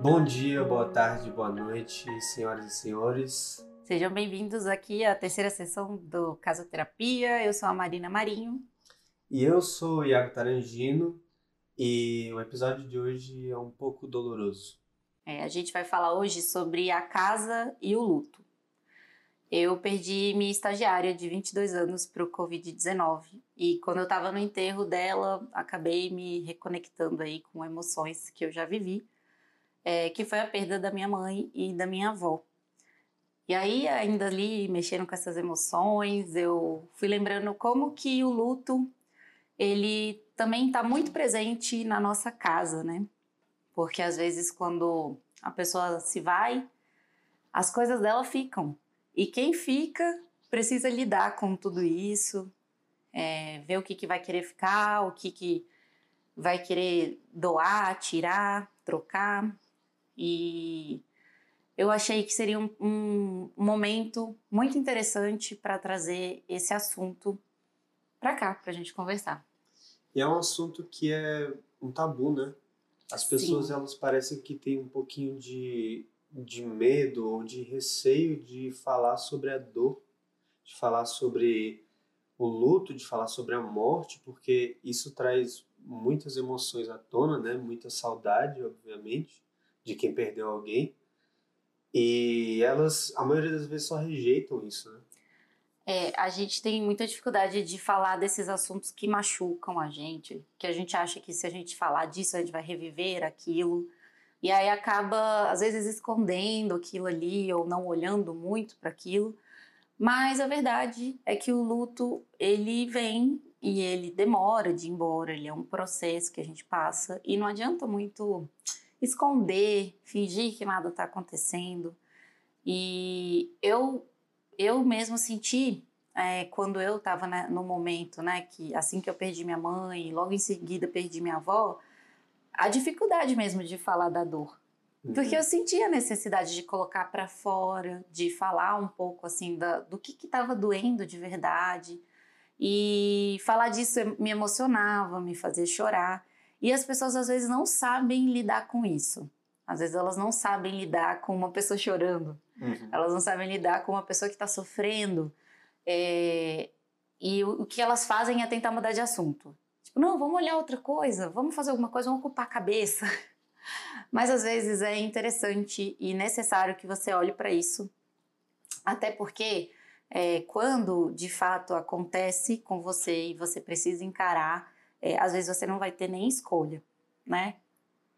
Bom dia, boa tarde, boa noite, senhoras e senhores. Sejam bem-vindos aqui à terceira sessão do Casoterapia. Eu sou a Marina Marinho. E eu sou o Iago Tarangino e o episódio de hoje é um pouco doloroso. É, a gente vai falar hoje sobre a casa e o luto. Eu perdi minha estagiária de 22 anos para o Covid-19 e quando eu estava no enterro dela, acabei me reconectando aí com emoções que eu já vivi, é, que foi a perda da minha mãe e da minha avó. E aí, ainda ali, mexendo com essas emoções, eu fui lembrando como que o luto, ele também está muito presente na nossa casa, né? Porque às vezes quando a pessoa se vai, as coisas dela ficam. E quem fica precisa lidar com tudo isso, é, ver o que, que vai querer ficar, o que, que vai querer doar, tirar, trocar. E eu achei que seria um, um momento muito interessante para trazer esse assunto para cá, para a gente conversar. E é um assunto que é um tabu, né? As pessoas, Sim. elas parecem que têm um pouquinho de, de medo ou de receio de falar sobre a dor, de falar sobre o luto, de falar sobre a morte, porque isso traz muitas emoções à tona, né? Muita saudade, obviamente, de quem perdeu alguém. E elas, a maioria das vezes, só rejeitam isso, né? É, a gente tem muita dificuldade de falar desses assuntos que machucam a gente, que a gente acha que se a gente falar disso, a gente vai reviver aquilo. E aí acaba, às vezes, escondendo aquilo ali ou não olhando muito para aquilo. Mas a verdade é que o luto, ele vem e ele demora de ir embora, ele é um processo que a gente passa e não adianta muito esconder, fingir que nada está acontecendo. E eu, eu mesmo senti, é, quando eu estava né, no momento, né, que assim que eu perdi minha mãe, logo em seguida perdi minha avó, a dificuldade mesmo de falar da dor. Uhum. Porque eu sentia a necessidade de colocar para fora, de falar um pouco assim da, do que estava doendo de verdade. E falar disso me emocionava, me fazia chorar. E as pessoas às vezes não sabem lidar com isso. Às vezes elas não sabem lidar com uma pessoa chorando. Uhum. Elas não sabem lidar com uma pessoa que está sofrendo. É... E o, o, que elas fazem é tentar mudar de assunto. Tipo, não, vamos olhar outra coisa, vamos fazer alguma coisa, vamos ocupar a cabeça. Mas às vezes é interessante e necessário que você olhe para isso. Até porque é, quando de fato acontece com você e você precisa encarar é, às vezes você não vai ter nem escolha, né?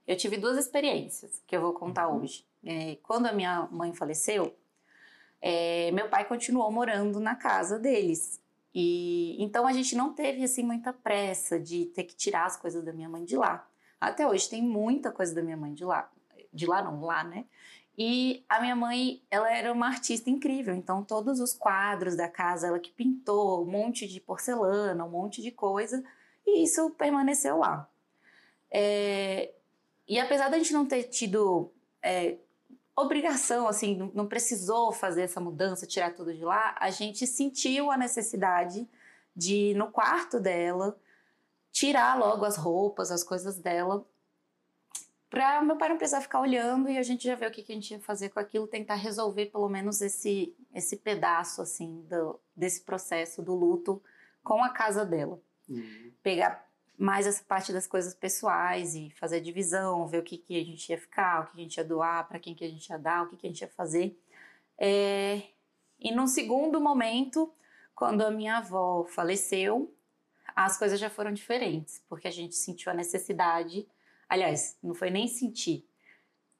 Eu tive duas experiências que eu vou contar uhum. hoje. É, quando a minha mãe faleceu, é, meu pai continuou morando na casa deles. E então a gente não teve assim muita pressa de ter que tirar as coisas da minha mãe de lá. Até hoje tem muita coisa da minha mãe de lá, de lá não, lá, né? E a minha mãe, ela era uma artista incrível, então todos os quadros da casa, ela que pintou, um monte de porcelana, um monte de coisa, e isso permaneceu lá. É, e apesar da gente não ter tido é, obrigação, assim, não, não precisou fazer essa mudança, tirar tudo de lá, a gente sentiu a necessidade de, no quarto dela, tirar logo as roupas, as coisas dela, para meu pai não precisar ficar olhando e a gente já ver o que, que a gente ia fazer com aquilo, tentar resolver pelo menos esse, esse pedaço, assim, do, desse processo do luto com a casa dela. Uhum. Pegar mais essa parte das coisas pessoais e fazer a divisão, ver o que, que a gente ia ficar, o que a gente ia doar, para quem que a gente ia dar, o que, que a gente ia fazer. É... E num segundo momento, quando a minha avó faleceu, as coisas já foram diferentes, porque a gente sentiu a necessidade, aliás, não foi nem sentir,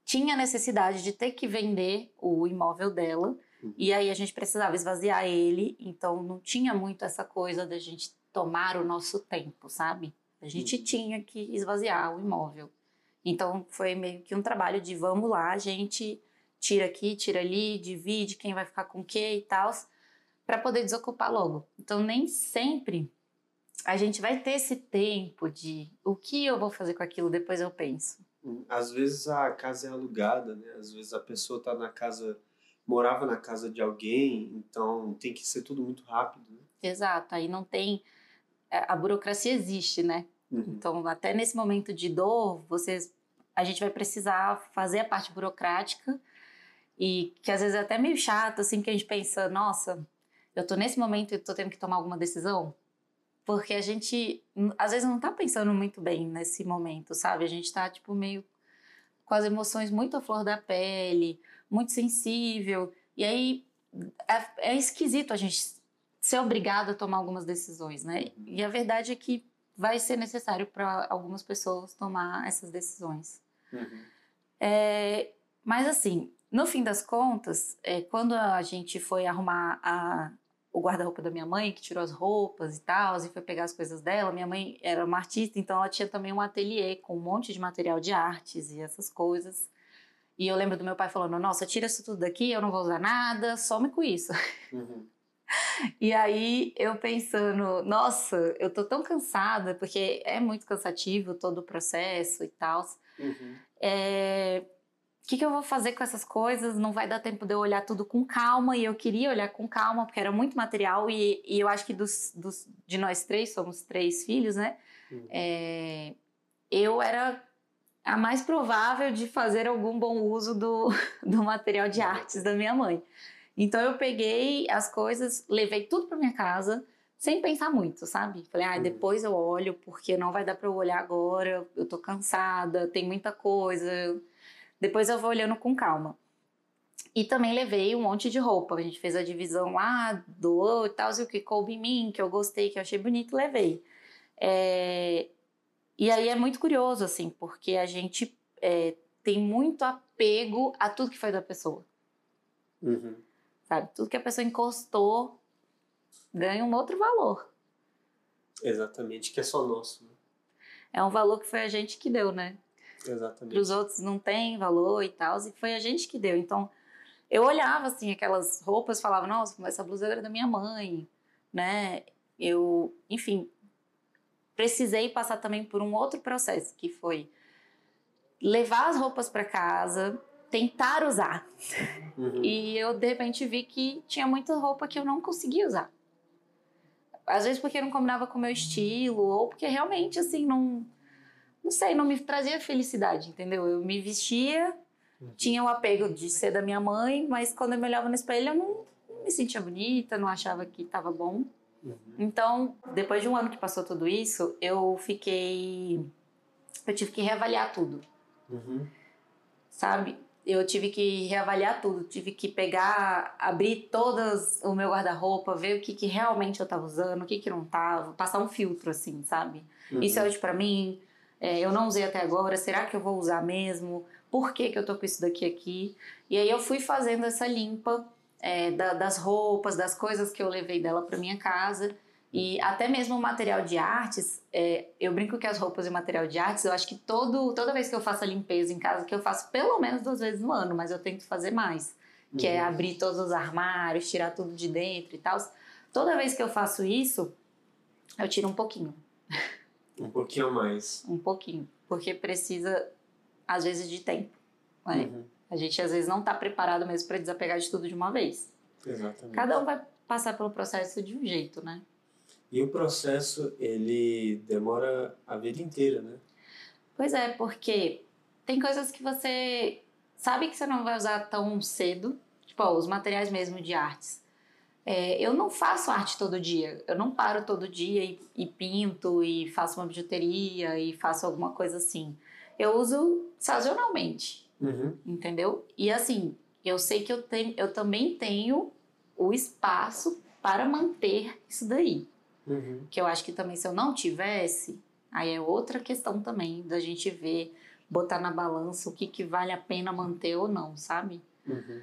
tinha a necessidade de ter que vender o imóvel dela, uhum. e aí a gente precisava esvaziar ele, então não tinha muito essa coisa da gente tomar o nosso tempo, sabe? A gente uhum. tinha que esvaziar o imóvel. Então foi meio que um trabalho de vamos lá, a gente tira aqui, tira ali, divide quem vai ficar com o que e tal, para poder desocupar logo. Então nem sempre a gente vai ter esse tempo de o que eu vou fazer com aquilo, depois eu penso. Hum, às vezes a casa é alugada, né? Às vezes a pessoa está na casa, morava na casa de alguém, então tem que ser tudo muito rápido. Né? Exato, aí não tem a burocracia existe, né? Uhum. Então, até nesse momento de dor, vocês a gente vai precisar fazer a parte burocrática e que às vezes é até meio chato, assim, que a gente pensa, nossa, eu tô nesse momento e tô tendo que tomar alguma decisão, porque a gente às vezes não tá pensando muito bem nesse momento, sabe? A gente tá tipo meio com as emoções muito à flor da pele, muito sensível, e aí é, é esquisito a gente ser obrigado a tomar algumas decisões, né? E a verdade é que vai ser necessário para algumas pessoas tomar essas decisões. Uhum. É, mas assim, no fim das contas, é, quando a gente foi arrumar a, o guarda-roupa da minha mãe, que tirou as roupas e tal, e foi pegar as coisas dela, minha mãe era uma artista, então ela tinha também um ateliê com um monte de material de artes e essas coisas. E eu lembro do meu pai falando: Nossa, tira isso tudo daqui, eu não vou usar nada, some com isso. Uhum. E aí eu pensando, nossa, eu tô tão cansada, porque é muito cansativo todo o processo e tal. Uhum. É, o que, que, eu vou fazer com essas coisas? Não vai dar tempo de eu olhar tudo com calma. E eu queria olhar com calma, porque era muito material. E, e eu acho que dos, dos, de nós três, somos três filhos, né? Uhum. É, eu era a mais provável de fazer algum bom uso do, do material de artes da minha mãe. Então eu peguei as coisas, levei tudo para minha casa, sem pensar muito, sabe? Falei, ah, depois eu olho, porque não vai dar para eu olhar agora, eu tô cansada, tem muita coisa. Depois eu vou olhando com calma. E também levei um monte de roupa. A gente fez a divisão lá, doou e tal, e o que coube em mim, que eu gostei, que eu achei bonito, levei. É... E aí é muito curioso, assim, porque a gente é, tem muito apego a tudo que foi da pessoa. Uhum sabe? Tudo que a pessoa encostou ganha um outro valor. Exatamente, que é só nosso. Né? É um valor que foi a gente que deu, né? Exatamente. Para os outros não tem valor e tal, e foi a gente que deu. Então, eu olhava assim aquelas roupas, e falava, nossa, essa blusa era da minha mãe, né? Eu, enfim, precisei passar também por um outro processo, que foi levar as roupas para casa, tentar usar. Uhum. E eu de repente vi que tinha muita roupa que eu não conseguia usar. Às vezes porque não combinava com o meu estilo, ou porque realmente assim não. Não sei, não me trazia felicidade, entendeu? Eu me vestia, uhum. tinha o apego de ser da minha mãe, mas quando eu me olhava no espelho eu não, não me sentia bonita, não achava que estava bom. Uhum. Então, depois de um ano que passou tudo isso, eu fiquei. Eu tive que reavaliar tudo. Uhum. Sabe? Eu tive que reavaliar tudo, tive que pegar, abrir todas o meu guarda-roupa, ver o que, que realmente eu estava usando, o que, que não estava, passar um filtro assim, sabe? Uhum. Isso é útil para mim, é, eu não usei até agora, será que eu vou usar mesmo? Por que, que eu tô com isso daqui aqui? E aí eu fui fazendo essa limpa é, da, das roupas, das coisas que eu levei dela para minha casa e até mesmo o material de artes, é, eu brinco que as roupas e material de artes, eu acho que todo, toda vez que eu faço a limpeza em casa, que eu faço pelo menos duas vezes no ano, mas eu tento fazer mais. Que é uhum. é abrir todos os armários, tirar tudo de dentro e tal. Toda vez que eu faço isso, eu tiro um pouquinho. Um pouquinho a mais. um pouquinho. Porque precisa, às vezes, de tempo. Né? Uhum. A gente, às vezes, não está preparado mesmo para desapegar de tudo de uma vez. Exatamente. Cada um vai passar pelo processo de um jeito, né? E o processo, ele demora a vida inteira, né? Pois é, porque tem coisas que você sabe que você não vai usar tão cedo, tipo ó, os materiais mesmo de artes. É, eu não faço arte todo dia, eu não paro todo dia e, e, pinto e faço uma bijuteria e faço alguma coisa assim. Eu uso sazonalmente, uhum. entendeu? E assim, eu sei que eu, tenho, eu também tenho o espaço para manter isso daí. Uhum. Que eu acho que também se eu não tivesse, aí é outra questão também da gente ver, botar na balança o que, que vale a pena manter ou não, sabe? Uhum.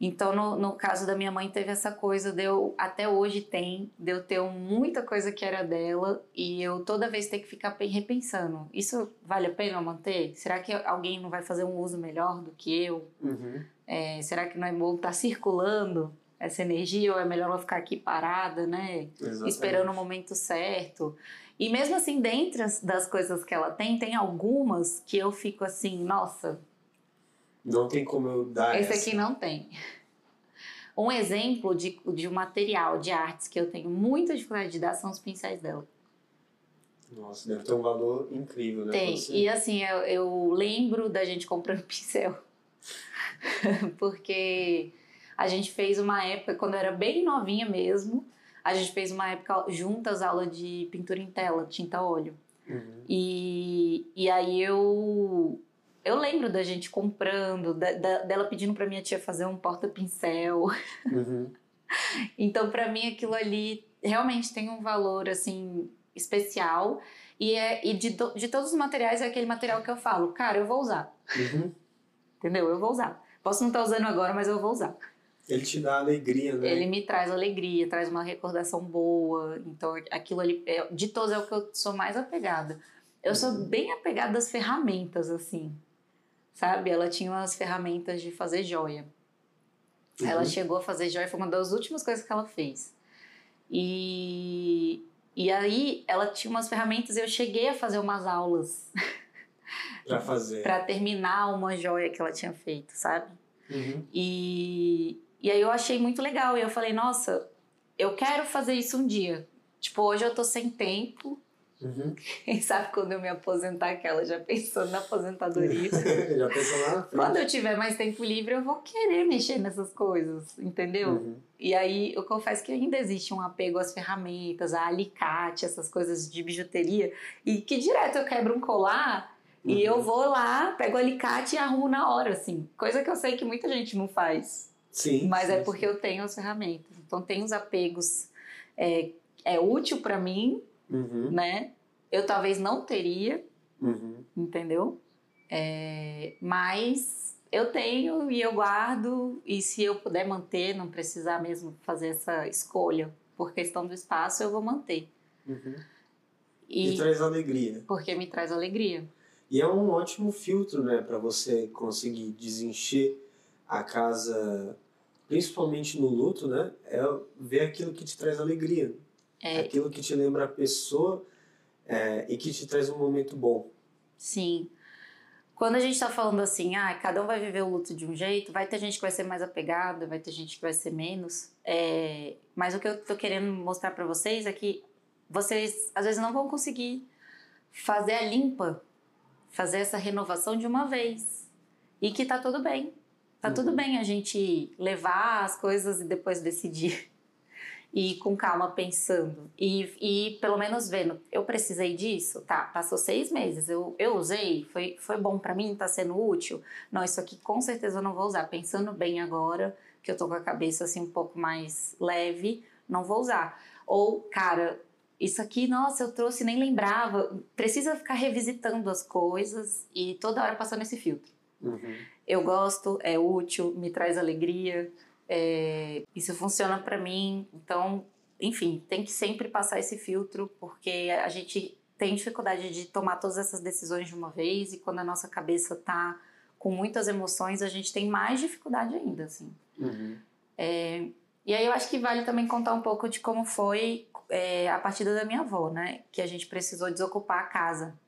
Então, no, no caso da minha mãe, teve essa coisa de eu, até hoje tem, de eu ter muita coisa que era dela e eu toda vez ter que ficar repensando: isso vale a pena manter? Será que alguém não vai fazer um uso melhor do que eu? Uhum. É, será que não é bom estar tá circulando? Essa energia ou é melhor ela ficar aqui parada, né? Exatamente. Esperando o momento certo. E mesmo assim, dentro das coisas que ela tem, tem algumas que eu fico assim, nossa. Não tem como eu dar Esse essa. aqui não tem. Um exemplo de, de um material de artes que eu tenho muita dificuldade de dar são os pincéis dela. Nossa, deve ter um valor incrível, né? Tem. E assim, eu, eu lembro da gente comprando pincel. Porque a gente fez uma época, quando eu era bem novinha mesmo, a gente fez uma época juntas aula de pintura em tela, tinta óleo. Uhum. E, e aí eu eu lembro da gente comprando, da, da, dela pedindo para minha tia fazer um porta-pincel. Uhum. então, para mim, aquilo ali realmente tem um valor assim especial. E, é, e de, de todos os materiais é aquele material que eu falo, cara, eu vou usar. Uhum. Entendeu? Eu vou usar. Posso não estar tá usando agora, mas eu vou usar. Ele te dá alegria, né? Ele me traz alegria, traz uma recordação boa. Então, aquilo ali, é, de todos é o que eu sou mais apegada. Eu sou uhum. bem apegada às ferramentas, assim. Sabe? Ela tinha umas ferramentas de fazer joia. Uhum. Ela chegou a fazer joia, foi uma das últimas coisas que ela fez. E, e aí, ela tinha umas ferramentas e eu cheguei a fazer umas aulas. Pra fazer. pra terminar uma joia que ela tinha feito, sabe? Uhum. E, e aí eu achei muito legal. E eu falei, nossa, eu quero fazer isso um dia. Tipo, hoje eu tô sem tempo. Uhum. Quem sabe quando eu me aposentar, aquela já pensou na aposentadoria. já pensou lá? Quando eu tiver mais tempo livre, eu vou querer mexer nessas coisas, entendeu? Uhum. E aí eu confesso que ainda existe um apego às ferramentas, a alicate, essas coisas de bijuteria, e que direto eu quebro um colar uhum. e eu uhum. vou lá, pego o alicate e arrumo na hora, assim. Coisa que eu sei que muita gente não faz. Sim. Mas sim, é porque sim. eu tenho as ferramentas. Então tem os apegos. É, é útil para mim, uhum. né? Eu talvez não teria, uhum. entendeu? É, mas eu tenho e eu guardo. E se eu puder manter, não precisar mesmo fazer essa escolha por questão do espaço, eu vou manter. Uhum. E, e traz alegria. Porque me traz alegria. E é um ótimo filtro, né, para você conseguir desencher a casa, principalmente no luto, né? É ver aquilo que te traz alegria. É. Aquilo que te lembra a pessoa é, e que te traz um momento bom. Sim. Quando a gente está falando assim, ah, cada um vai viver o luto de um jeito, vai ter gente que vai ser mais apegada, vai ter gente que vai ser menos. É... Mas o que eu tô querendo mostrar para vocês é que vocês às vezes não vão conseguir fazer a limpa, fazer essa renovação de uma vez. E que tá tudo bem. Tá uhum. tudo bem a gente levar as coisas e depois decidir. E com calma pensando. E, e pelo menos vendo, eu precisei disso? Tá, passou seis meses, eu, eu usei, foi, foi bom para mim, tá sendo útil? Não, isso aqui com certeza eu não vou usar. Pensando bem agora, que eu tô com a cabeça assim um pouco mais leve, não vou usar. Ou, cara, isso aqui, nossa, eu trouxe nem lembrava. Precisa ficar revisitando as coisas e toda hora passando esse filtro. Uhum eu gosto, é útil, me traz alegria, é, isso funciona para mim. Então, enfim, tem que sempre passar esse filtro, porque a gente tem dificuldade de tomar todas essas decisões de uma vez e quando a nossa cabeça tá com muitas emoções, a gente tem mais dificuldade ainda, assim. Uhum. É, e aí eu acho que vale também contar um pouco de como foi é, a partida da minha avó, né? Que a gente precisou desocupar a casa.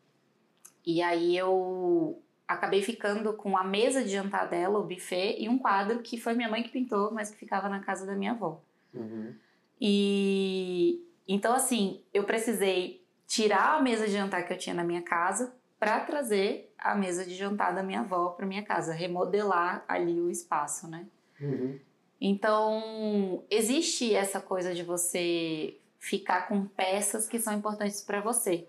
E aí eu acabei ficando com a mesa de jantar dela, o buffet, e um quadro que foi minha mãe que pintou, mas que ficava na casa da minha avó. Uhum. E então, assim, eu precisei tirar a mesa de jantar que eu tinha na minha casa para trazer a mesa de jantar da minha avó para minha casa, remodelar ali o espaço, né? Uhum. Então, existe essa coisa de você ficar com peças que são importantes para você.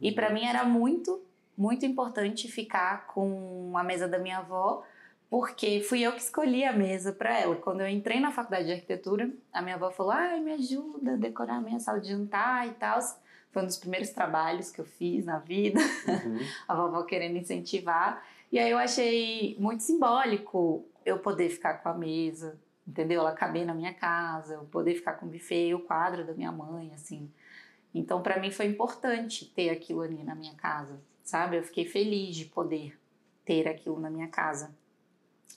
E para uhum. mim era muito muito importante ficar com a mesa da minha avó, porque fui eu que escolhi a mesa para ela. Quando eu entrei na faculdade de arquitetura, a minha avó falou: "Ai, me ajuda a decorar a minha sala de jantar e tal". Foi um dos primeiros trabalhos que eu fiz na vida. Uhum. a vovó querendo incentivar. E aí eu achei muito simbólico eu poder ficar com a mesa, entendeu? Ela caber na minha casa, eu poder ficar com o buffet, o quadro da minha mãe, assim. Então, para mim foi importante ter aquilo ali na minha casa sabe? Eu fiquei feliz de poder ter aquilo na minha casa.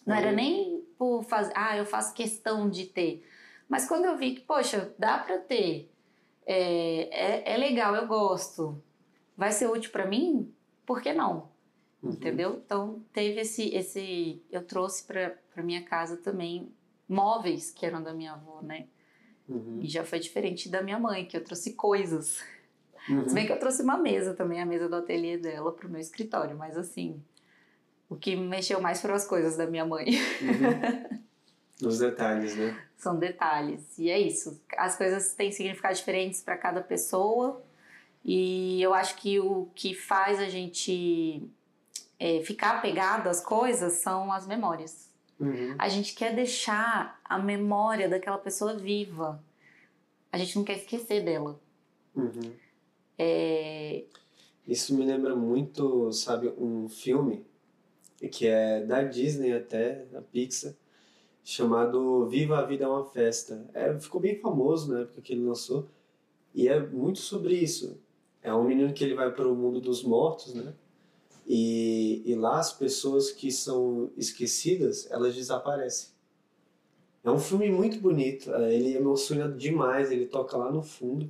Não era nem por fazer, ah, eu faço questão de ter. Mas quando eu vi que, poxa, dá para ter, é, é, é, legal, eu gosto, vai ser útil para mim, por que não? Uhum. Entendeu? Então teve esse, esse, eu trouxe para minha casa também móveis que eram da minha avó, né? Uhum. E já foi diferente da minha mãe, que eu trouxe coisas. Uhum. Se bem que eu trouxe uma mesa também, a mesa do ateliê dela, pro meu escritório, mas assim, o que me mexeu mais foram as coisas da minha mãe. Uhum. Os detalhes, né? São detalhes. E é isso. As coisas têm significados diferentes para cada pessoa. E eu acho que o que faz a gente é, ficar apegado às coisas são as memórias. Uhum. A gente quer deixar a memória daquela pessoa viva. A gente não quer esquecer dela. Uhum. É... Isso me lembra muito, sabe, um filme que é da Disney até, da Pixar, chamado Viva a Vida é uma Festa. É, ficou bem famoso na época que ele lançou e é muito sobre isso. É um menino que ele vai para o mundo dos mortos, né? E, e lá as pessoas que são esquecidas, elas desaparecem. É um filme muito bonito, é, ele emociona demais, ele toca lá no fundo.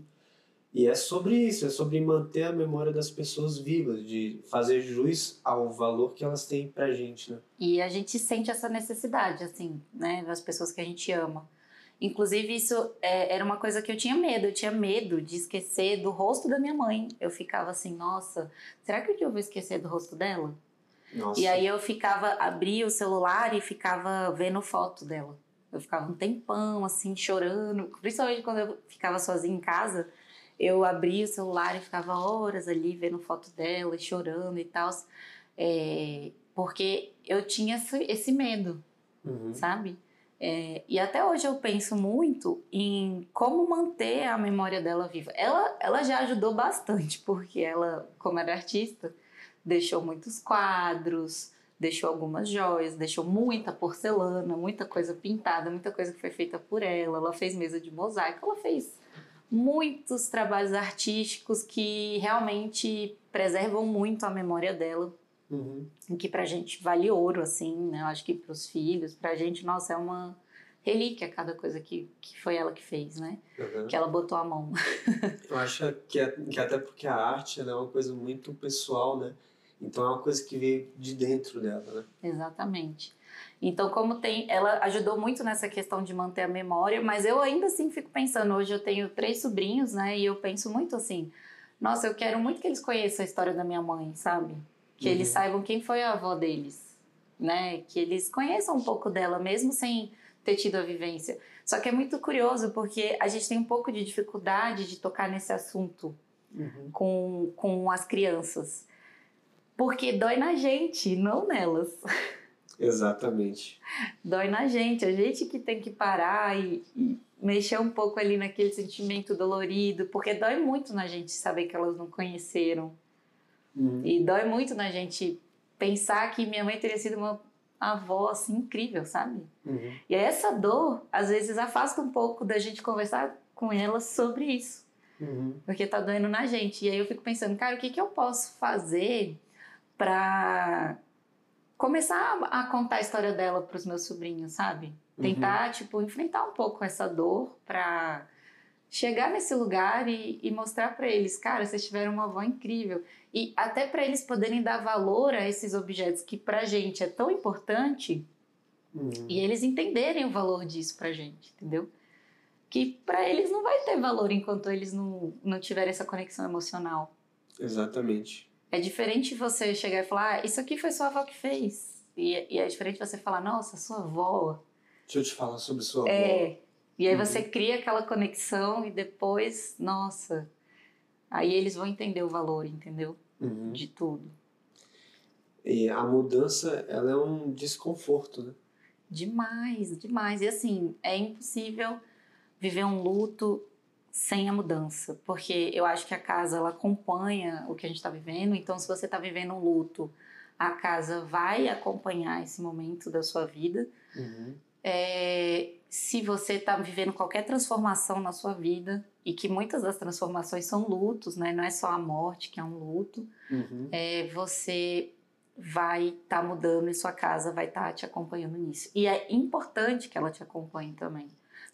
E é sobre isso, é sobre manter a memória das pessoas vivas, de fazer jus ao valor que elas têm pra gente, né? E a gente sente essa necessidade, assim, né, das pessoas que a gente ama. Inclusive, isso é, era uma coisa que eu tinha medo. Eu tinha medo de esquecer do rosto da minha mãe. Eu ficava assim, nossa, será que eu vou esquecer do rosto dela? Nossa. E aí eu ficava, abria o celular e ficava vendo foto dela. Eu ficava um tempão, assim, chorando. Principalmente quando eu ficava sozinha em casa, eu abria o celular e ficava horas ali vendo foto dela, chorando e tal. É, porque eu tinha esse, esse medo, Uhum. sabe? É, e até hoje eu penso muito em como manter a memória dela viva. Ela, ela já ajudou bastante, porque ela, como era artista, deixou muitos quadros, deixou algumas joias, deixou muita porcelana, muita coisa pintada, muita coisa que foi feita por ela. Ela fez mesa de mosaico, ela fez muitos trabalhos artísticos que realmente preservam muito a memória dela Uhum. que pra gente vale ouro, assim, né? Eu acho que pros filhos, pra gente, nossa, é uma relíquia cada coisa que, que foi ela que fez, né? Uhum. Que ela botou a mão. Eu acho que, é, que até porque a arte é uma coisa muito pessoal, né? Então é uma coisa que veio de dentro dela, né? Exatamente. Então, como tem, ela ajudou muito nessa questão de manter a memória, mas eu ainda assim fico pensando, hoje eu tenho três sobrinhos, né? E eu penso muito assim, nossa, eu quero muito que eles conheçam a história da minha mãe, sabe? Que eles Uhum. saibam quem foi a avó deles, né? Que eles conheçam um pouco dela, mesmo sem ter tido a vivência. Só que é muito curioso porque a gente tem um pouco de dificuldade de tocar nesse assunto Uhum. com, com as crianças. Porque dói na gente, não nelas. Exatamente. Dói na gente. A gente que tem que parar e, e mexer um pouco ali naquele sentimento dolorido, porque dói muito na gente saber que elas não conheceram. Uhum. E dói muito na gente pensar que minha mãe teria sido uma avó assim incrível, sabe? Uhum. E essa dor, às vezes, afasta um pouco da gente conversar com elas sobre isso. Uhum. Porque tá doendo na gente. E aí eu fico pensando, cara, o que, que eu posso fazer pra começar a contar a história dela pros meus sobrinhos, sabe? Tentar, tipo, enfrentar um pouco essa dor pra chegar nesse lugar e, e mostrar pra eles, cara, vocês tiveram uma avó incrível. E até pra eles poderem dar valor a esses objetos que pra gente é tão importante Uhum. e eles entenderem o valor disso pra gente, entendeu? Que pra eles não vai ter valor enquanto eles não, não tiverem essa conexão emocional. Exatamente. É diferente você chegar e falar, ah, isso aqui foi sua avó que fez. E, e é diferente você falar, nossa, sua avó. Deixa eu te falar sobre sua avó. É. E aí Uhum. você cria aquela conexão e depois, nossa. Aí eles vão entender o valor, entendeu? Uhum. De tudo. E a mudança, ela é um desconforto, né? Demais, demais. E assim, é impossível viver um luto sem a mudança, porque eu acho que a casa ela acompanha o que a gente está vivendo. Então, se você está vivendo um luto, a casa vai acompanhar esse momento da sua vida. Uhum. É, se você está vivendo qualquer transformação na sua vida e que muitas das transformações são lutos, né? Não é só a morte que é um luto. Uhum. É, você vai estar mudando e sua casa vai estar te acompanhando nisso. E é importante que ela te acompanhe também,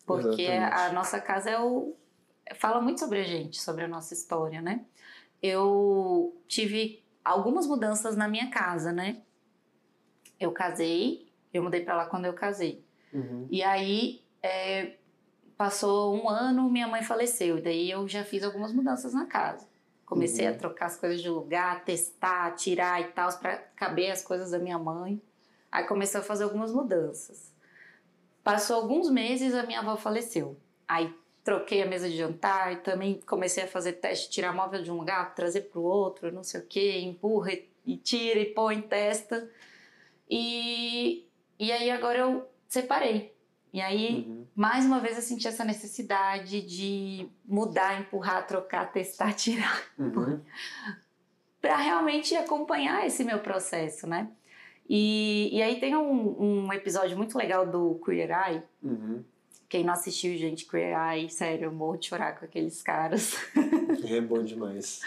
porque Exatamente. a nossa casa é o fala muito sobre a gente, sobre a nossa história, né? Eu tive algumas mudanças na minha casa, né? Eu casei, eu mudei para lá quando eu casei. Uhum. E aí é, passou um ano, minha mãe faleceu. E daí eu já fiz algumas mudanças na casa. Comecei uhum. a trocar as coisas de lugar, testar, tirar e tal, para caber as coisas da minha mãe. Aí comecei a fazer algumas mudanças. Passou alguns meses, a minha avó faleceu. Aí troquei a mesa de jantar e também comecei a fazer teste, tirar móvel de um lugar, trazer para o outro, não sei o que, empurra e tira e põe, testa. E, e aí agora eu separei. E aí, uhum. mais uma vez, eu senti essa necessidade de mudar, empurrar, trocar, testar, tirar. Uhum. para realmente acompanhar esse meu processo, né? E, e aí tem um, um episódio muito legal do Queer Eye. Uhum. Quem não assistiu, gente, Queer Eye, sério, eu morro de chorar com aqueles caras. É bom demais.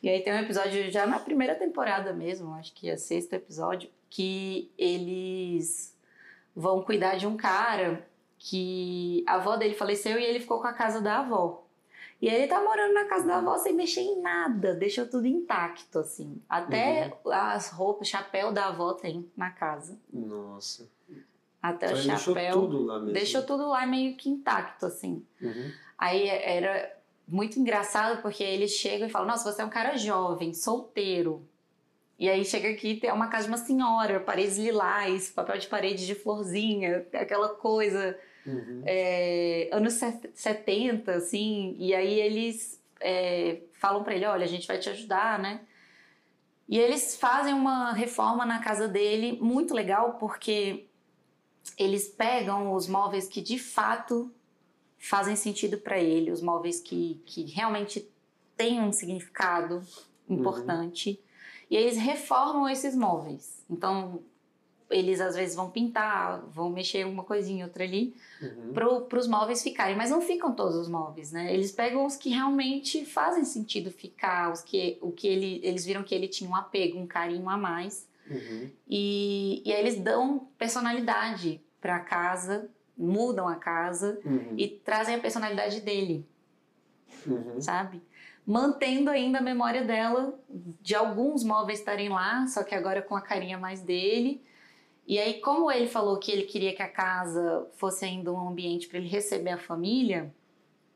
E aí tem um episódio já na primeira temporada mesmo, acho que é sexto episódio, que eles vão cuidar de um cara que a avó dele faleceu e ele ficou com a casa da avó. E ele tá morando na casa da avó sem mexer em nada, deixou tudo intacto, assim. Até uhum. as roupas, chapéu da avó tem na casa. Nossa. Até então o chapéu. Deixou tudo lá mesmo. Deixou tudo lá meio que intacto, assim. Uhum. Aí era muito engraçado porque eles chegam e falam: Nossa, você é um cara jovem, solteiro. E aí chega aqui tem uma casa de uma senhora, paredes lilás, papel de parede de florzinha, aquela coisa Uhum. É, anos 70, assim, e aí eles é, falam para ele: olha, a gente vai te ajudar, né? E eles fazem uma reforma na casa dele muito legal porque eles pegam os móveis que de fato fazem sentido para ele, os móveis que, que realmente têm um significado importante, uhum. e eles reformam esses móveis. Então, eles às vezes vão pintar, vão mexer uma coisinha, outra ali, uhum. para os móveis ficarem. Mas não ficam todos os móveis, né? Eles pegam os que realmente fazem sentido ficar, os que, o que ele, eles viram que ele tinha um apego, um carinho a mais. Uhum. E, e aí eles dão personalidade para a casa, mudam a casa uhum. e trazem a personalidade dele, uhum. sabe? Mantendo ainda a memória dela de alguns móveis estarem lá, só que agora com a carinha mais dele e aí, como ele falou que ele queria que a casa fosse ainda um ambiente para ele receber a família,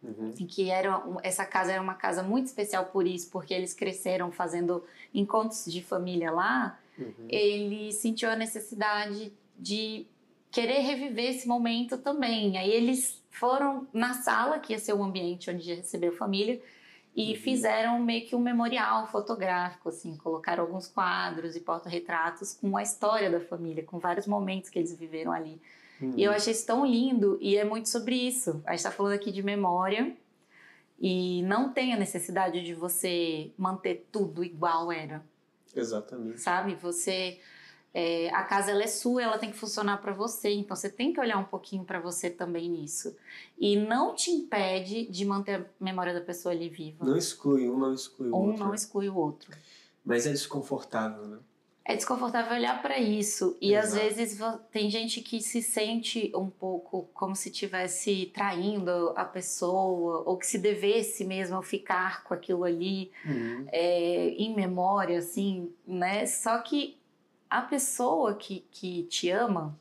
uhum. e que era, essa casa era uma casa muito especial por isso, porque eles cresceram fazendo encontros de família lá, uhum. ele sentiu a necessidade de querer reviver esse momento também. Aí eles foram na sala, que ia ser o ambiente onde ia receber a família, e uhum. fizeram meio que um memorial fotográfico, assim, colocaram alguns quadros e porta-retratos com a história da família, com vários momentos que eles viveram ali. Uhum. E eu achei isso tão lindo e é muito sobre isso. A gente está falando aqui de memória e não tem a necessidade de você manter tudo igual era. Exatamente. Sabe? Você é, a casa ela é sua, ela tem que funcionar para você, então você tem que olhar um pouquinho para você também nisso. E não te impede de manter a memória da pessoa ali viva. Não exclui um, não exclui o um outro. Um não exclui o outro. Mas é desconfortável, né? É desconfortável olhar para isso e Exato. às vezes tem gente que se sente um pouco como se tivesse traindo a pessoa ou que se devesse mesmo ficar com aquilo ali uhum. é, em memória, assim, né? Só que a pessoa que, que te ama,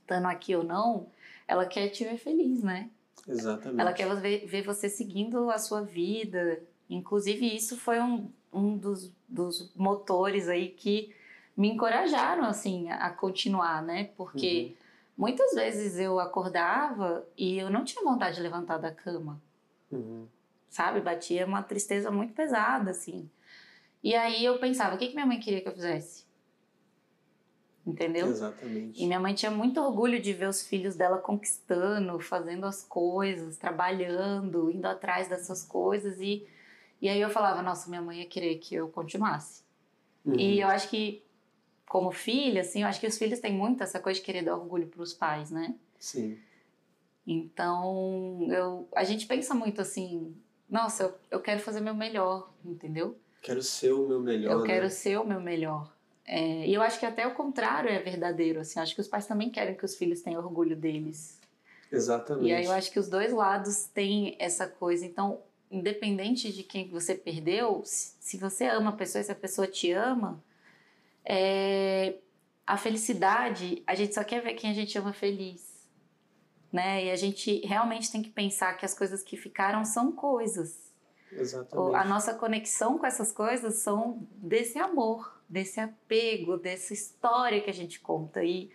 estando aqui ou não, ela quer te ver feliz, né? Exatamente. Ela quer ver, ver você seguindo a sua vida. Inclusive, isso foi um, um dos, dos motores aí que me encorajaram, assim, a continuar, né? Porque uhum. muitas vezes eu acordava e eu não tinha vontade de levantar da cama. Uhum. Sabe? Batia uma tristeza muito pesada, assim. E aí eu pensava, o que, que minha mãe queria que eu fizesse? entendeu? Exatamente. E minha mãe tinha muito orgulho de ver os filhos dela conquistando, fazendo as coisas, trabalhando, indo atrás dessas coisas e e aí eu falava, nossa, minha mãe ia querer que eu continuasse. Uhum. E eu acho que como filha, assim, eu acho que os filhos têm muito essa coisa de querer dar orgulho para os pais, né? Sim. Então, eu, a gente pensa muito assim, nossa, eu, eu quero fazer meu melhor, entendeu? Quero ser o meu melhor. Eu né? quero ser o meu melhor. É, e eu acho que até o contrário é verdadeiro. Assim, acho que os pais também querem que os filhos tenham orgulho deles. Exatamente. E aí eu acho que os dois lados têm essa coisa. Então, independente de quem você perdeu, se você ama a pessoa se a pessoa te ama, é, a felicidade, a gente só quer ver quem a gente ama feliz. Né? E a gente realmente tem que pensar que as coisas que ficaram são coisas. Exatamente. A nossa conexão com essas coisas são desse amor, desse apego, dessa história que a gente conta. E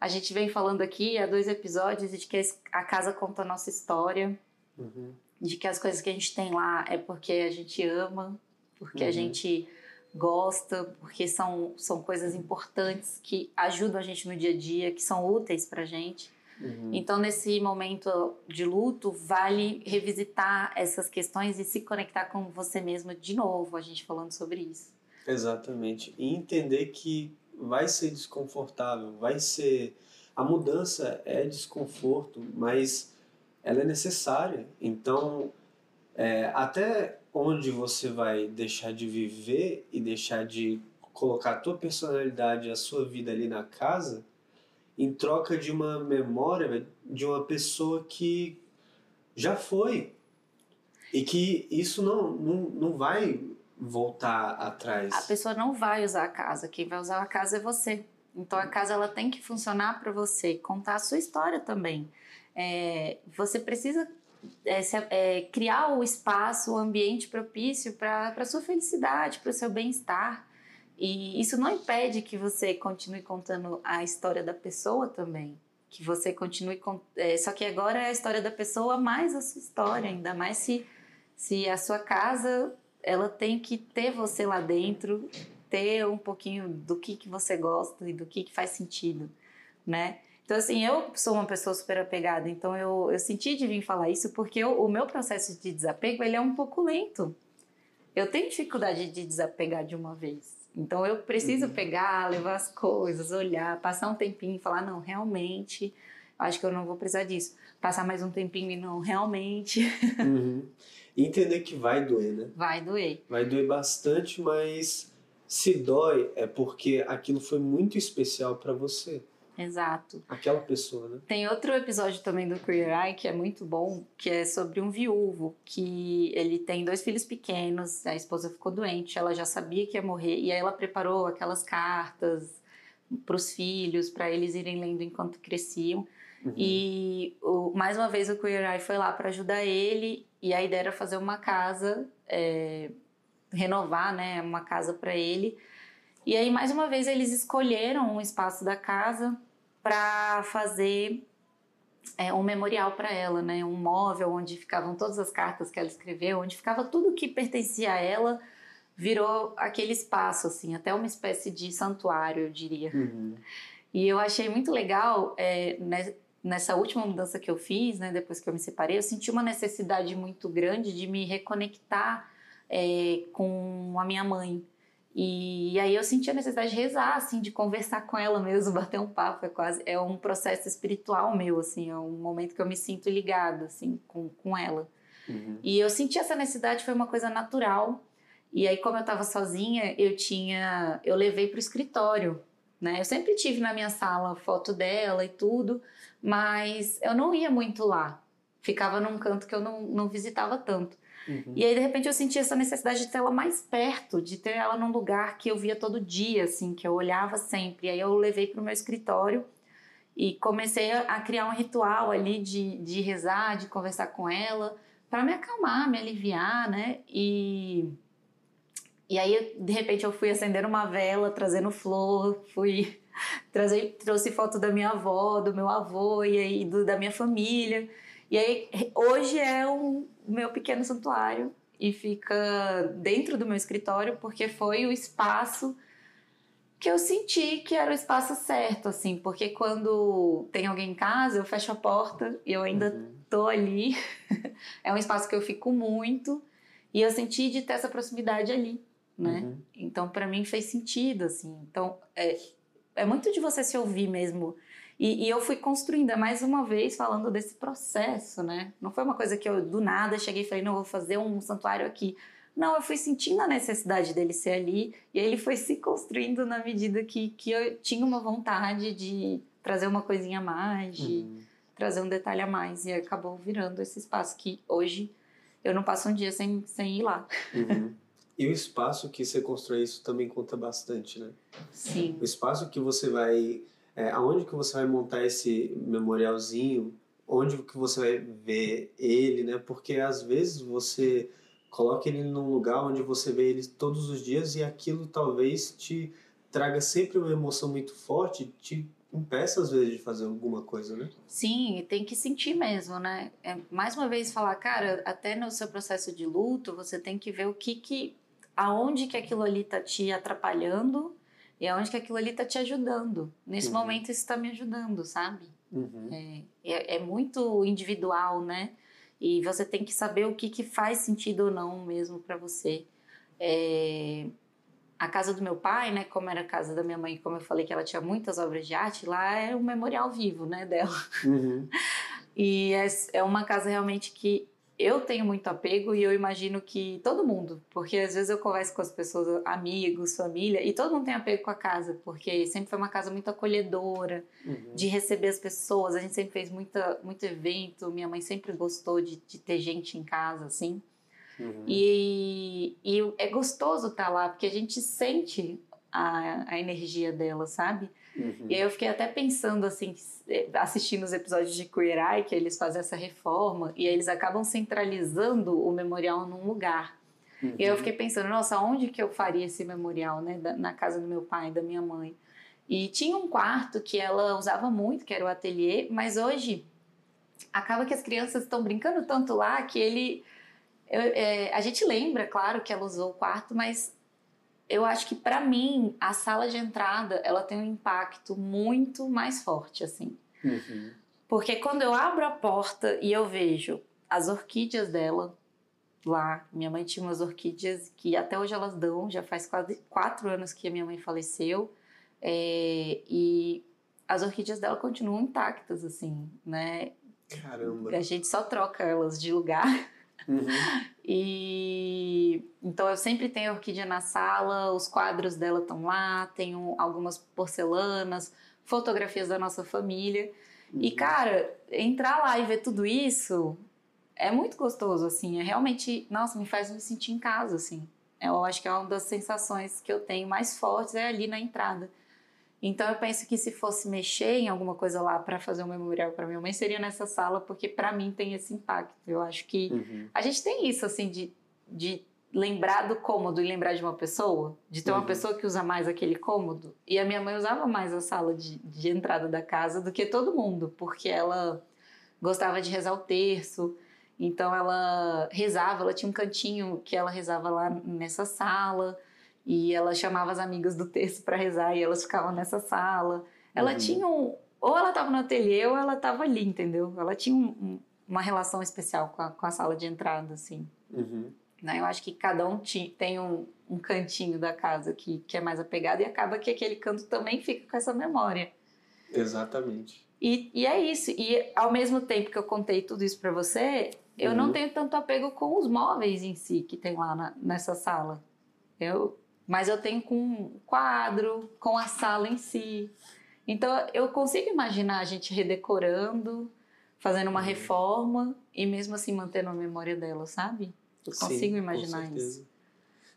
a gente vem falando aqui há dois episódios de que a casa conta a nossa história, uhum. De que as coisas que a gente tem lá é porque a gente ama, porque uhum. a gente gosta, porque são, são coisas importantes que ajudam a gente no dia a dia, que são úteis pra gente. Uhum. Então, nesse momento de luto, vale revisitar essas questões e se conectar com você mesma de novo, a gente falando sobre isso. Exatamente. E entender que vai ser desconfortável, vai ser. A mudança é desconforto, mas ela é necessária. Então, é, até onde você vai deixar de viver e deixar de colocar a tua personalidade, a sua vida ali na casa, em troca de uma memória de uma pessoa que já foi. E que isso não, não, não vai voltar atrás. A pessoa não vai usar a casa, quem vai usar a casa é você. Então a casa ela tem que funcionar para você, contar a sua história também. É, você precisa é, se, é, criar o espaço, o ambiente propício para a sua felicidade, para o seu bem-estar. E isso não impede que você continue contando a história da pessoa também. Que você continue. É, só que agora é a história da pessoa mais a sua história, ainda mais se, se a sua casa ela tem que ter você lá dentro, ter um pouquinho do que, que você gosta e do que, que faz sentido, né? Então, assim, eu sou uma pessoa super apegada, então eu, eu senti de vir falar isso porque eu, o meu processo de desapego, ele é um pouco lento. Eu tenho dificuldade de desapegar de uma vez. Então, eu preciso uhum. pegar, levar as coisas, olhar, passar um tempinho e falar, não, realmente, acho que eu não vou precisar disso. Passar mais um tempinho e não, realmente... Uhum. Entender que vai doer, né? Vai doer. Vai doer bastante, mas se dói é porque aquilo foi muito especial para você. Exato. Aquela pessoa, né? Tem outro episódio também do Queer Eye que é muito bom, que é sobre um viúvo, que ele tem dois filhos pequenos, a esposa ficou doente, ela já sabia que ia morrer, e aí ela preparou aquelas cartas para os filhos, para eles irem lendo enquanto cresciam. Uhum. E o, mais uma vez o Queer Eye foi lá para ajudar ele, e a ideia era fazer uma casa, é, renovar né, uma casa para ele e aí, mais uma vez, eles escolheram um espaço da casa para fazer é, um memorial para ela, né? Um móvel onde ficavam todas as cartas que ela escreveu, onde ficava tudo que pertencia a ela, virou aquele espaço, assim, até uma espécie de santuário, eu diria. Uhum. E eu achei muito legal, é, né, nessa última mudança que eu fiz, né, depois que eu me separei, eu senti uma necessidade muito grande de me reconectar é, com a minha mãe. E, aí eu senti a necessidade de rezar, assim, de conversar com ela mesmo, bater um papo, é quase, é um processo espiritual meu, assim, é um momento que eu me sinto ligada, assim, com, com ela. Uhum. E eu senti essa necessidade, foi uma coisa natural. E aí, como eu estava sozinha, eu tinha, eu levei para o escritório, né? Eu sempre tive na minha sala foto dela e tudo, mas eu não ia muito lá. Ficava num canto que eu não, não visitava tanto. Uhum. E aí, de repente, eu senti essa necessidade de ter ela mais perto, de ter ela num lugar que eu via todo dia, assim, que eu olhava sempre. E aí eu levei para o meu escritório e comecei a criar um ritual ali de, de rezar, de conversar com ela, para me acalmar, me aliviar, né? E, e aí, de repente, eu fui acender uma vela, trazendo flor, fui trazer, trouxe foto da minha avó, do meu avô e aí do, da minha família. E aí, hoje é um meu pequeno santuário e fica dentro do meu escritório porque foi o espaço que eu senti que era o espaço certo, assim, porque quando tem alguém em casa, eu fecho a porta e eu ainda uhum. tô ali. é um espaço que eu fico muito e eu senti de ter essa proximidade ali, né? Uhum. Então, para mim fez sentido, assim. Então, é, é muito de você se ouvir mesmo e, e, eu fui construindo, é mais uma vez falando desse processo, né? Não foi uma coisa que eu do nada cheguei e falei, não, vou fazer um santuário aqui. Não, eu fui sentindo a necessidade dele ser ali e ele foi se construindo na medida que, que eu tinha uma vontade de trazer uma coisinha a mais, de uhum. trazer um detalhe a mais e acabou virando esse espaço que hoje eu não passo um dia sem, sem ir lá. Uhum. E o espaço que você constrói isso também conta bastante, né? Sim. O espaço que você vai é, aonde que você vai montar esse memorialzinho, onde que você vai ver ele, né? Porque às vezes você Coloque ele num lugar onde você vê ele todos os dias e aquilo talvez te traga sempre uma emoção muito forte, te impeça às vezes de fazer alguma coisa, né? Sim, tem que sentir mesmo, né? É, mais uma vez falar, cara, até no seu processo de luto, você tem que ver o que que aonde que aquilo ali tá te atrapalhando e aonde que aquilo ali tá te ajudando. Nesse uhum. momento isso está me ajudando, sabe? Uhum. É, é, é, muito individual, né? E você tem que saber o que, que faz sentido ou não mesmo para você. É, a casa do meu pai, né, como era a casa da minha mãe, como eu falei que ela tinha muitas obras de arte, lá é um memorial vivo, né, dela. Uhum. e é, é uma casa realmente que eu tenho muito apego e eu imagino que todo mundo, porque às vezes eu converso com as pessoas, amigos, família, e todo mundo tem apego com a casa, porque sempre foi uma casa muito acolhedora, uhum. de receber as pessoas, a gente sempre fez muita, muito evento, minha mãe sempre gostou de, de ter gente em casa, assim. Uhum. E, e é gostoso estar tá lá, porque a gente sente a, a energia dela, sabe? Uhum. E aí eu fiquei até pensando, assim, eh, assistindo os episódios de Queer Eye, que eles fazem essa reforma, e aí eles acabam centralizando o memorial num lugar. Uhum. E aí eu fiquei pensando, nossa, onde que eu faria esse memorial, né? na casa do meu pai e da minha mãe. E tinha um quarto que ela usava muito, que era o ateliê, mas hoje acaba que as crianças estão brincando tanto lá que ele eu, é, a gente lembra, claro, que ela usou o quarto, mas eu acho que para mim a sala de entrada ela tem um impacto muito mais forte, assim. Uhum. Porque quando eu abro a porta e eu vejo as orquídeas dela lá, minha mãe tinha umas orquídeas que até hoje elas dão, já faz quase quatro anos que a minha mãe faleceu, é, e as orquídeas dela continuam intactas, assim, né? Caramba! A gente só troca elas de lugar. Uhum. E então eu sempre tenho orquídea na sala, os quadros dela estão lá, tenho algumas porcelanas, fotografias da nossa família. Uhum. E cara, entrar lá e ver tudo isso é muito gostoso, assim. É realmente, nossa, me faz me sentir em casa, assim. Eu acho que é uma das sensações que eu tenho mais fortes é ali na entrada. Então eu penso que se fosse mexer em alguma coisa lá para fazer um memorial para minha mãe seria nessa sala, porque para mim tem esse impacto. Eu acho que uhum. a gente tem isso assim de, de lembrar do cômodo e lembrar de uma pessoa, de ter uhum. uma pessoa que usa mais aquele cômodo. E a minha mãe usava mais a sala de, de entrada da casa do que todo mundo, porque ela gostava de rezar o terço. Então ela rezava, ela tinha um cantinho que ela rezava lá nessa sala. E ela chamava as amigas do texto para rezar e elas ficavam nessa sala. Ela uhum. tinha um. Ou ela estava no ateliê ou ela estava ali, entendeu? Ela tinha um, um, uma relação especial com a, com a, sala de entrada, assim. Uhum. Né? Eu acho que cada um tem um, um cantinho da casa que, que é mais apegado e acaba que aquele canto também fica com essa memória. Exatamente. E, e é isso. E ao mesmo tempo que eu contei tudo isso para você, eu uhum. não tenho tanto apego com os móveis em si que tem lá na, nessa sala. Eu, mas eu tenho com quadro, com a sala em si. Então eu consigo imaginar a gente redecorando, fazendo uma uhum. reforma e mesmo assim mantendo a memória dela, sabe? Eu consigo Sim, imaginar isso.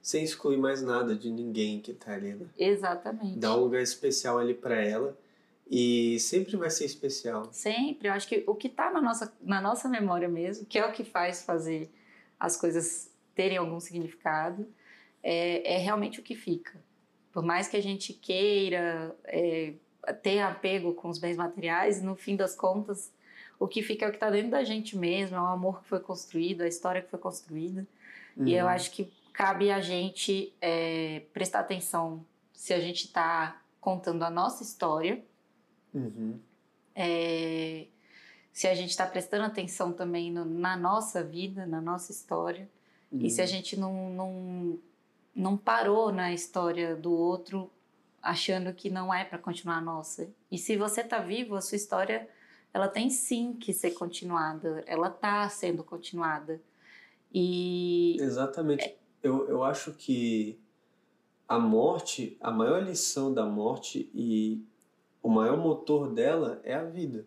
Sem excluir mais nada de ninguém que tá ali, né? Exatamente. Dá um lugar especial ali para ela e sempre vai ser especial. Sempre. Eu acho que o que tá na nossa, na nossa memória mesmo, que é o que faz fazer as coisas terem algum significado, é, é realmente o que fica. Por mais que a gente queira é, ter apego com os bens materiais, no fim das contas, o que fica é o que está dentro da gente mesmo, é o amor que foi construído, a história que foi construída. Uhum. E eu uhum. acho que cabe a gente é, prestar atenção se a gente está contando a nossa história, uhum. é, se a gente está prestando atenção também no, na nossa vida, na nossa história, uhum. e se a uhum. gente não, não não parou na história do outro achando que não é para continuar a nossa. E se você está vivo, a sua história ela tem sim que ser continuada, ela está sendo continuada. E Exatamente. É... Eu, eu acho que a morte, a maior lição da morte e o maior motor dela é a vida.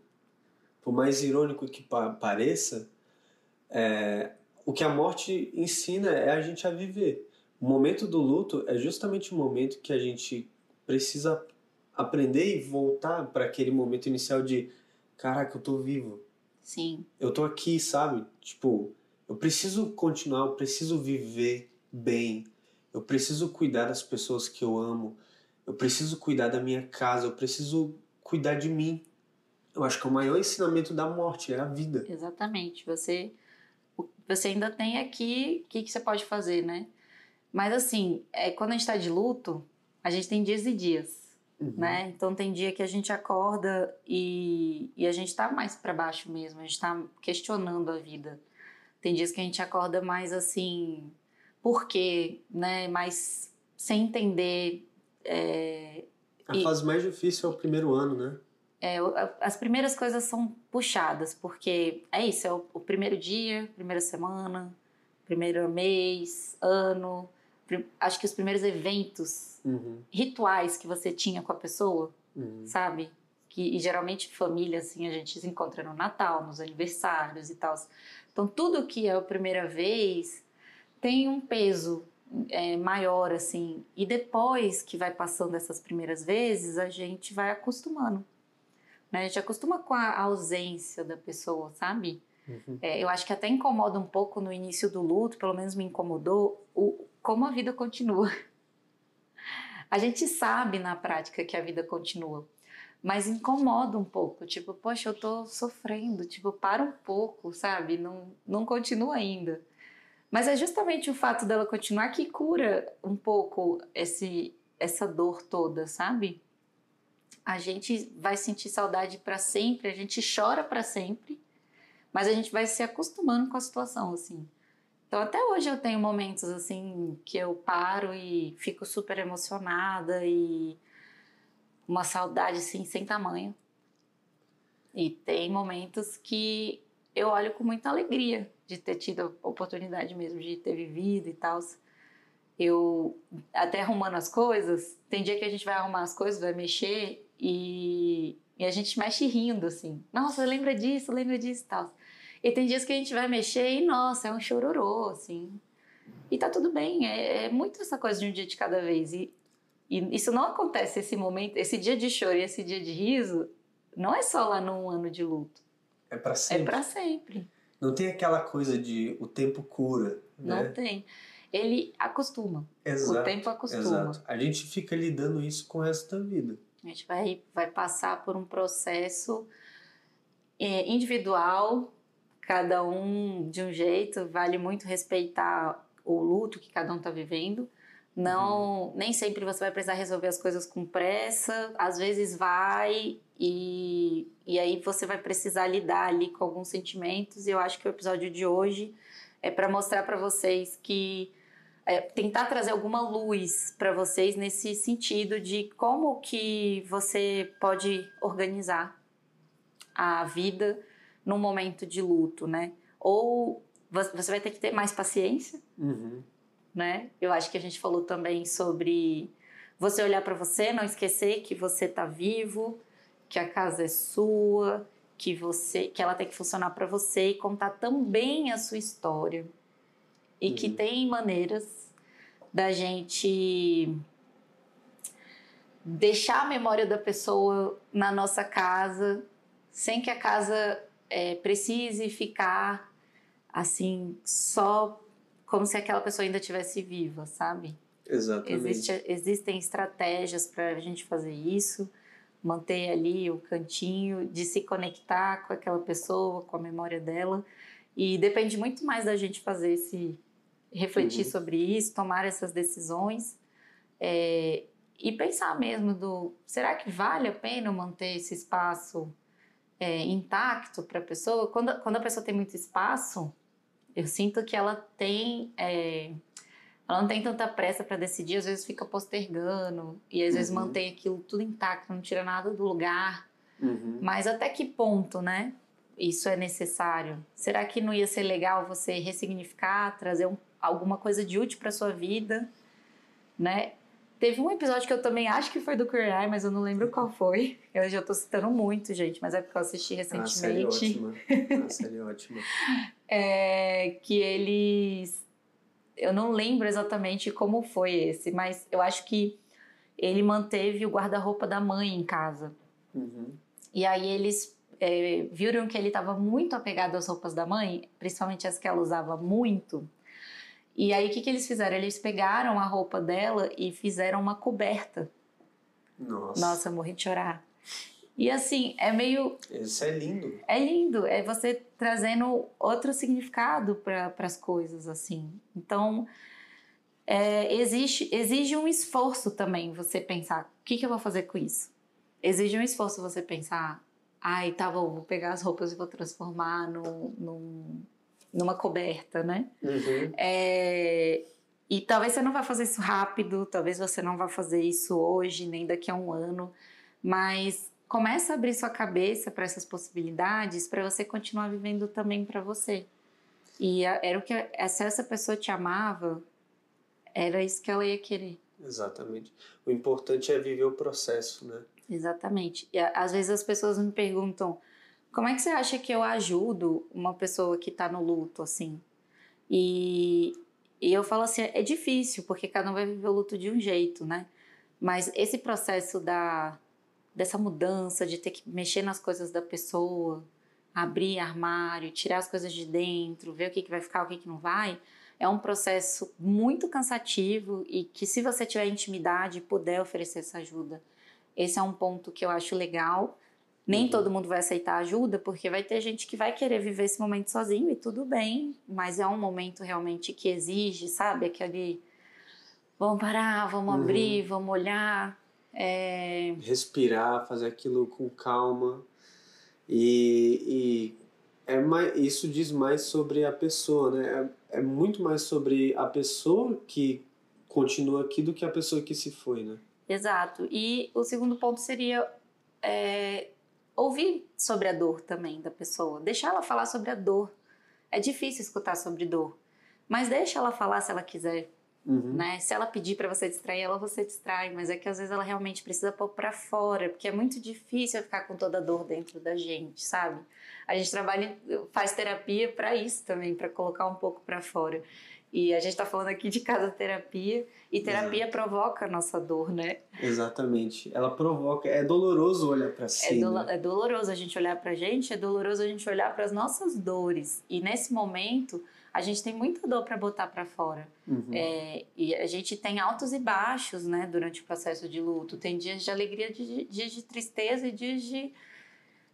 Por mais irônico que pa pareça, é, o que a morte ensina é a gente a viver. O momento do luto é justamente o momento que a gente precisa aprender e voltar para aquele momento inicial de caraca, eu tô vivo. Sim. Eu tô aqui, sabe? Tipo, Eu preciso continuar, eu preciso viver bem, eu preciso cuidar das pessoas que eu amo, eu preciso cuidar da minha casa, eu preciso cuidar de mim. Eu acho que o maior ensinamento da morte é a vida. Exatamente. Você, você ainda tem aqui o que, que você pode fazer, né? Mas assim, é, quando a gente está de luto, a gente tem dias e dias. Uhum. Né? Então tem dia que a gente acorda e, e a gente está mais para baixo mesmo, a gente está questionando a vida. Tem dias que a gente acorda mais assim, por quê, né? Mais sem entender. É, a e, fase mais difícil é o primeiro ano, né? É, as primeiras coisas são puxadas, porque é isso, é o, o primeiro dia, primeira semana, primeiro mês, ano, acho que os primeiros eventos uhum. rituais que você tinha com a pessoa, uhum. sabe? Que, e geralmente família, assim, a gente se encontra no Natal, nos aniversários e tal. Então, tudo que é a primeira vez tem um peso é, maior, assim. E depois que vai passando essas primeiras vezes, a gente vai acostumando. Né? A gente acostuma com a ausência da pessoa, sabe? Uhum. É, eu acho que até incomoda um pouco no início do luto, pelo menos me incomodou, o, como a vida continua. A gente sabe na prática que a vida continua mas incomoda um pouco, tipo, poxa, eu tô sofrendo, tipo, para um pouco, sabe? Não, não continua ainda. Mas é justamente o fato dela continuar que cura um pouco esse, essa dor toda, sabe? A gente vai sentir saudade para sempre, a gente chora para sempre, mas a gente vai se acostumando com a situação, assim. Então, até hoje eu tenho momentos, assim, que eu paro e fico super emocionada e uma saudade assim sem tamanho. E tem momentos que eu olho com muita alegria de ter tido a oportunidade mesmo de ter vivido e tal. Eu até arrumando as coisas, tem dia que a gente vai arrumar as coisas, vai mexer e, e a gente mexe rindo assim. Nossa, lembra disso, lembra disso e tal. E tem dias que a gente vai mexer e nossa, é um chororô assim. E tá tudo bem, é, é muito essa coisa de um dia de cada vez. E e isso não acontece esse momento, esse dia de choro e esse dia de riso, não é só lá num ano de luto. É para sempre. É para sempre. Não tem aquela coisa de o tempo cura, né? Não tem. Ele acostuma. Exato, o tempo acostuma. Exato. A gente fica lidando isso com o resto da vida. A gente vai, vai passar por um processo é, individual, cada um de um jeito. Vale muito respeitar o luto que cada um está vivendo não, uhum. nem sempre você vai precisar resolver as coisas com pressa, às vezes vai e, e aí você vai precisar lidar ali com alguns sentimentos. E eu acho que o episódio de hoje é para mostrar para vocês que é, tentar trazer alguma luz para vocês nesse sentido de como que você pode organizar a vida num momento de luto, né? Ou você vai ter que ter mais paciência. Uhum né? Eu acho que a gente falou também sobre você olhar para você, não esquecer que você está vivo, que a casa é sua, que você, que ela tem que funcionar para você e contar também a sua história. E uhum. que tem maneiras da gente deixar a memória da pessoa na nossa casa, sem que a casa é, precise ficar assim só como se aquela pessoa ainda estivesse viva, sabe? Exatamente. Existe, existem estratégias para a gente fazer isso, manter ali o cantinho de se conectar com aquela pessoa, com a memória dela. E depende muito mais da gente fazer esse refletir uhum. sobre isso, tomar essas decisões é, e pensar mesmo do será que vale a pena manter esse espaço é, intacto para a pessoa? Quando, quando a pessoa tem muito espaço, eu sinto que ela tem. É, ela não tem tanta pressa para decidir, às vezes fica postergando e às uhum. vezes mantém aquilo tudo intacto, não tira nada do lugar. Uhum. Mas até que ponto, né? Isso é necessário? Será que não ia ser legal você ressignificar, trazer um, alguma coisa de útil para sua vida, né? Teve um episódio que eu também acho que foi do Queer Eye, mas eu não lembro qual foi. Eu já tô citando muito, gente, mas é porque eu assisti recentemente. Ah, série ótima. Ah, série ótima. é, que eles. Eu não lembro exatamente como foi esse, mas eu acho que ele manteve o guarda-roupa da mãe em casa. Uhum. E aí eles é, viram que ele estava muito apegado às roupas da mãe, principalmente as que ela usava muito. E aí o que, que eles fizeram? Eles pegaram a roupa dela e fizeram uma coberta. Nossa. Nossa, eu morri de chorar. E assim, é meio. Isso é lindo. É lindo, é você trazendo outro significado para as coisas, assim. Então, é, existe, exige um esforço também você pensar: o que, que eu vou fazer com isso? Exige um esforço você pensar: ai, tá bom, vou pegar as roupas e vou transformar no, no, numa coberta, né? Uhum. É, e talvez você não vá fazer isso rápido, talvez você não vá fazer isso hoje, nem daqui a um ano, mas começa a abrir sua cabeça para essas possibilidades para você continuar vivendo também para você. E era o que se essa pessoa te amava, era isso que ela ia querer. Exatamente. O importante é viver o processo, né? Exatamente. E às vezes as pessoas me perguntam: como é que você acha que eu ajudo uma pessoa que está no luto, assim? E, e eu falo assim: é difícil, porque cada um vai viver o luto de um jeito, né? Mas esse processo da, dessa mudança, de ter que mexer nas coisas da pessoa, abrir armário, tirar as coisas de dentro, ver o que, que vai ficar, o que, que não vai, é um processo muito cansativo e que, se você tiver intimidade, puder oferecer essa ajuda esse é um ponto que eu acho legal. Nem uhum. todo mundo vai aceitar ajuda, porque vai ter gente que vai querer viver esse momento sozinho e tudo bem, mas é um momento realmente que exige, sabe? Aquele. Vamos parar, vamos uhum. abrir, vamos olhar. É... Respirar, fazer aquilo com calma. E, e é mais, isso diz mais sobre a pessoa, né? É, é muito mais sobre a pessoa que continua aqui do que a pessoa que se foi, né? Exato. E o segundo ponto seria é, ouvir sobre a dor também da pessoa, deixar ela falar sobre a dor. É difícil escutar sobre dor, mas deixa ela falar se ela quiser. Uhum. Né? Se ela pedir para você distrair ela, você distrai, mas é que às vezes ela realmente precisa pôr para fora, porque é muito difícil ficar com toda a dor dentro da gente, sabe? A gente trabalha, faz terapia para isso também, para colocar um pouco para fora. E a gente está falando aqui de casa terapia e terapia Exato. provoca a nossa dor, né? Exatamente. Ela provoca. É doloroso olhar para si. É, do, né? é doloroso a gente olhar para a gente, é doloroso a gente olhar para as nossas dores. E nesse momento a gente tem muita dor para botar para fora. Uhum. É, e a gente tem altos e baixos, né, durante o processo de luto. Tem dias de alegria, dias de tristeza e dias de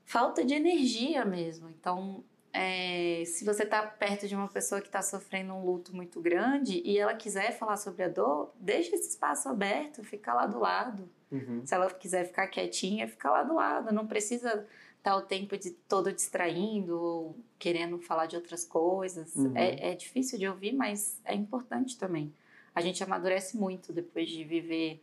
falta de energia mesmo. Então é, se você está perto de uma pessoa que está sofrendo um luto muito grande e ela quiser falar sobre a dor, deixa esse espaço aberto, fica lá do lado. Uhum. Se ela quiser ficar quietinha, fica lá do lado. Não precisa estar tá o tempo de todo distraindo ou querendo falar de outras coisas. Uhum. É, é difícil de ouvir, mas é importante também. A gente amadurece muito depois de viver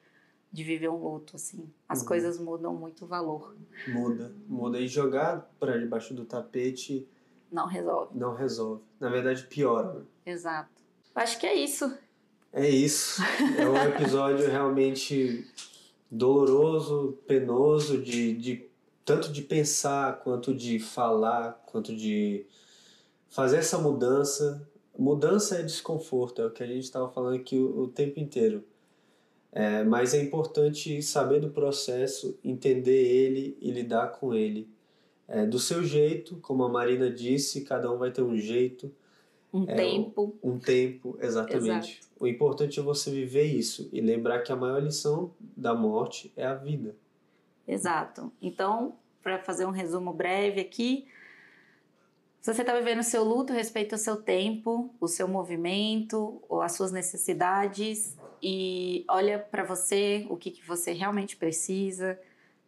de viver um luto, assim. As uhum. coisas mudam muito o valor. Muda, muda. E jogar para debaixo do tapete não resolve. Não resolve. Na verdade, piora. Né? Exato. Acho que é isso. É isso. É um episódio realmente doloroso, penoso, de, de tanto de pensar, quanto de falar, quanto de fazer essa mudança. Mudança é desconforto, é o que a gente estava falando aqui o, o tempo inteiro. É, mas é importante saber do processo, entender ele e lidar com ele é, do seu jeito, como a Marina disse, cada um vai ter um jeito. Um é, tempo. Um, um tempo, exatamente. Exato. O importante é você viver isso e lembrar que a maior lição da morte é a vida. Exato. Então, para fazer um resumo breve aqui, se você está vivendo o seu luto, respeita o seu tempo, o seu movimento, ou as suas necessidades e olha para você o que, que você realmente precisa.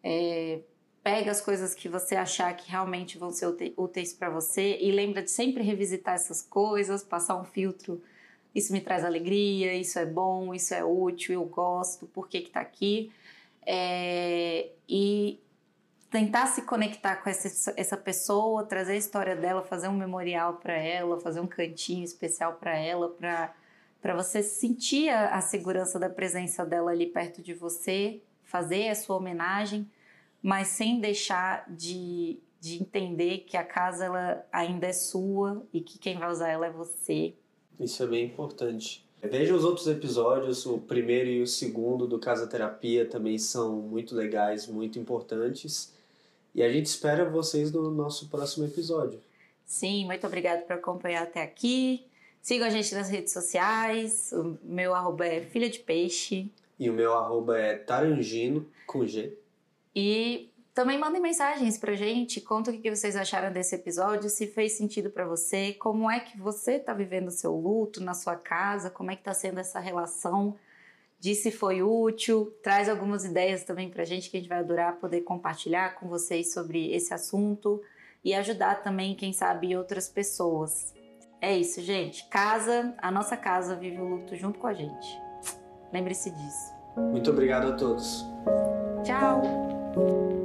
É, pega as coisas que você achar que realmente vão ser úteis para você e lembra de sempre revisitar essas coisas, passar um filtro. Isso me traz alegria, isso é bom, isso é útil, eu gosto, por que está aqui? É, e tentar se conectar com essa, essa pessoa, trazer a história dela, fazer um memorial para ela, fazer um cantinho especial para ela, para você sentir a, a segurança da presença dela ali perto de você, fazer a sua homenagem mas sem deixar de, de entender que a casa ela ainda é sua e que quem vai usar ela é você. Isso é bem importante. Veja os outros episódios, o primeiro e o segundo do Casa Terapia também são muito legais, muito importantes. E a gente espera vocês no nosso próximo episódio. Sim, muito obrigada por acompanhar até aqui. Sigam a gente nas redes sociais. O meu arroba é filha de peixe. E o meu arroba é tarangino, com G. E também mandem mensagens pra gente, conta o que vocês acharam desse episódio, se fez sentido para você, como é que você tá vivendo o seu luto na sua casa, como é que tá sendo essa relação de se foi útil, traz algumas ideias também pra gente que a gente vai adorar poder compartilhar com vocês sobre esse assunto e ajudar também, quem sabe, outras pessoas. É isso, gente. Casa, a nossa casa vive o luto junto com a gente. Lembre-se disso. Muito obrigado a todos. Tchau! Thank you.